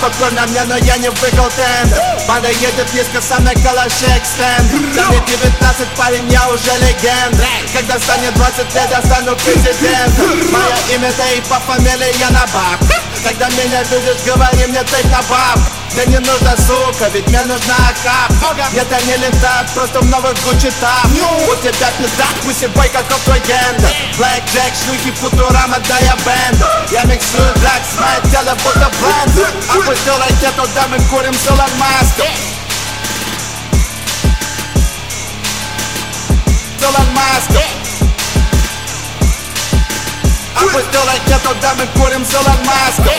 Похож на меня, но я не выиграл тендер Банда едет низко, со мной калаши экстендер Да мне 19, парень, я уже легенда Когда станет 20 лет, я стану президентом Мое имя да и по фамилии я на баб. Когда меня видишь, говори мне ты на баб. Мне не нужна сука, ведь мне нужна акап. Это не лента, просто в новых Гуччи тап У тебя пизда, пусть и бой, каков твой гендер Блэк Джек, шлюхи, футурама, да я бенд Я миксую still jak ja to damy górym solar master. Solar master. A pues still ghetto diamond, to him górym solar master.